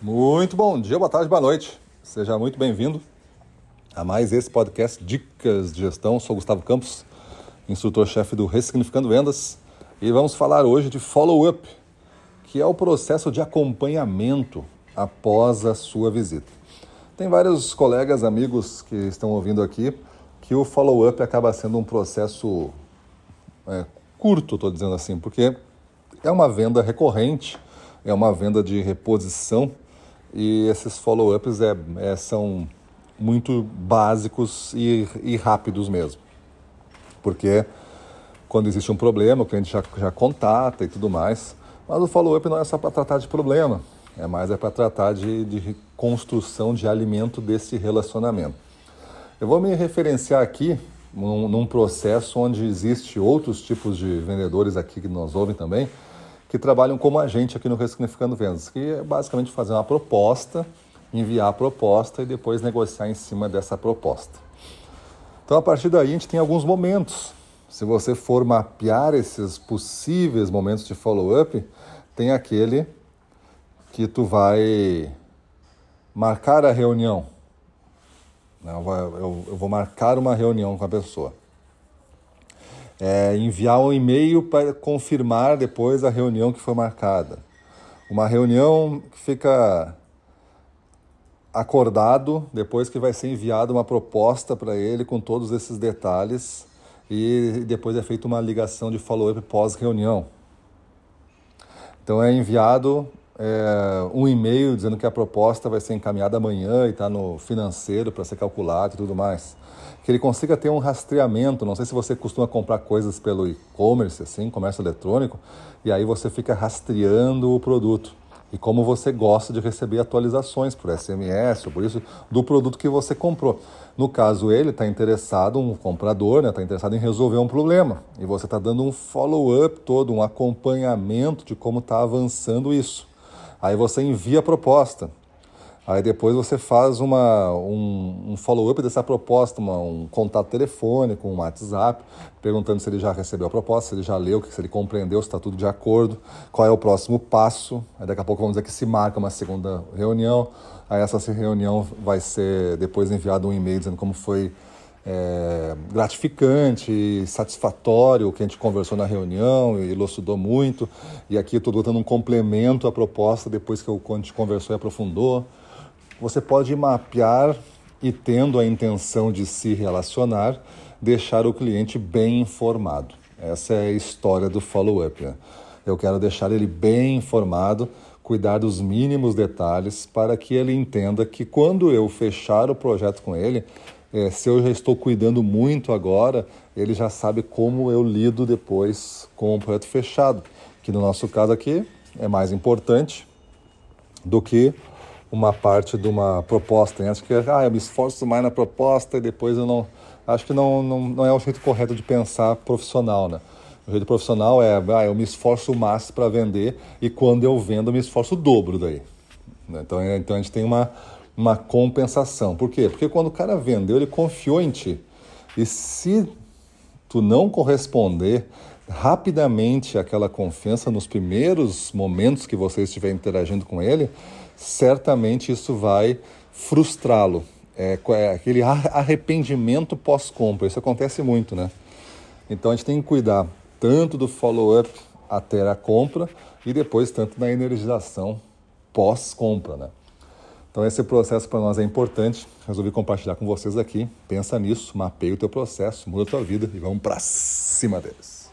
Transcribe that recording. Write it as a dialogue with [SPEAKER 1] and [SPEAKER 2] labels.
[SPEAKER 1] Muito bom dia, boa tarde, boa noite. Seja muito bem-vindo a mais esse podcast Dicas de Gestão. Sou Gustavo Campos, instrutor-chefe do Ressignificando Vendas, e vamos falar hoje de follow-up, que é o processo de acompanhamento após a sua visita. Tem vários colegas, amigos que estão ouvindo aqui que o follow-up acaba sendo um processo é, curto, estou dizendo assim, porque é uma venda recorrente, é uma venda de reposição e esses follow-ups é, é, são muito básicos e, e, rápidos mesmo. Porque quando existe um problema, o cliente já, já contata e tudo mais, mas o follow-up não é só para tratar de problema, é mais é para tratar de, de construção de alimento desse relacionamento. Eu vou me referenciar aqui num, num, processo onde existe outros tipos de vendedores aqui que nos ouvem também, que trabalham como agente aqui no Ressignificando Vendas, que é basicamente fazer uma proposta, enviar a proposta e depois negociar em cima dessa proposta. Então, a partir daí, a gente tem alguns momentos. Se você for mapear esses possíveis momentos de follow-up, tem aquele que tu vai marcar a reunião. Eu vou, marcar uma reunião com a pessoa. É, enviar um e-mail para confirmar depois a reunião que foi marcada. Uma reunião que fica acordado depois que vai ser enviada uma proposta para ele com todos esses detalhes e depois é feita uma ligação de follow-up pós-reunião. Então é enviado é, um e-mail dizendo que a proposta vai ser encaminhada amanhã e está no financeiro para ser calculado e tudo mais. Que ele consiga ter um rastreamento. Não sei se você costuma comprar coisas pelo e-commerce, assim, comércio eletrônico, e aí você fica rastreando o produto e como você gosta de receber atualizações por SMS ou por isso do produto que você comprou. No caso, ele está interessado, um comprador, está né, tá interessado em resolver um problema e você está dando um follow-up todo, um acompanhamento de como está avançando isso. Aí você envia a proposta. Aí depois você faz uma, um, um follow-up dessa proposta, uma, um contato telefônico, um WhatsApp, perguntando se ele já recebeu a proposta, se ele já leu, se ele compreendeu, se está tudo de acordo, qual é o próximo passo. Aí daqui a pouco vamos dizer que se marca uma segunda reunião. Aí essa reunião vai ser depois enviado um e-mail dizendo como foi é, gratificante, satisfatório que a gente conversou na reunião e elucidou muito. E aqui estou dando um complemento à proposta depois que a gente conversou e aprofundou. Você pode mapear e, tendo a intenção de se relacionar, deixar o cliente bem informado. Essa é a história do follow-up. Né? Eu quero deixar ele bem informado, cuidar dos mínimos detalhes para que ele entenda que quando eu fechar o projeto com ele, é, se eu já estou cuidando muito agora, ele já sabe como eu lido depois com o projeto fechado, que no nosso caso aqui é mais importante do que uma parte de uma proposta. Né? Acho que ah, eu me esforço mais na proposta e depois eu não. Acho que não, não, não é o jeito correto de pensar profissional. Né? O jeito profissional é ah, eu me esforço mais para vender e quando eu vendo eu me esforço o dobro daí. Então, é, então a gente tem uma uma compensação. Por quê? Porque quando o cara vendeu, ele confiou em ti. E se tu não corresponder rapidamente àquela confiança nos primeiros momentos que você estiver interagindo com ele, certamente isso vai frustrá-lo. É, é aquele arrependimento pós-compra. Isso acontece muito, né? Então a gente tem que cuidar tanto do follow-up até a compra e depois tanto da energização pós-compra, né? Então esse processo para nós é importante. Resolvi compartilhar com vocês aqui. Pensa nisso, mapeia o teu processo, muda a tua vida e vamos para cima deles.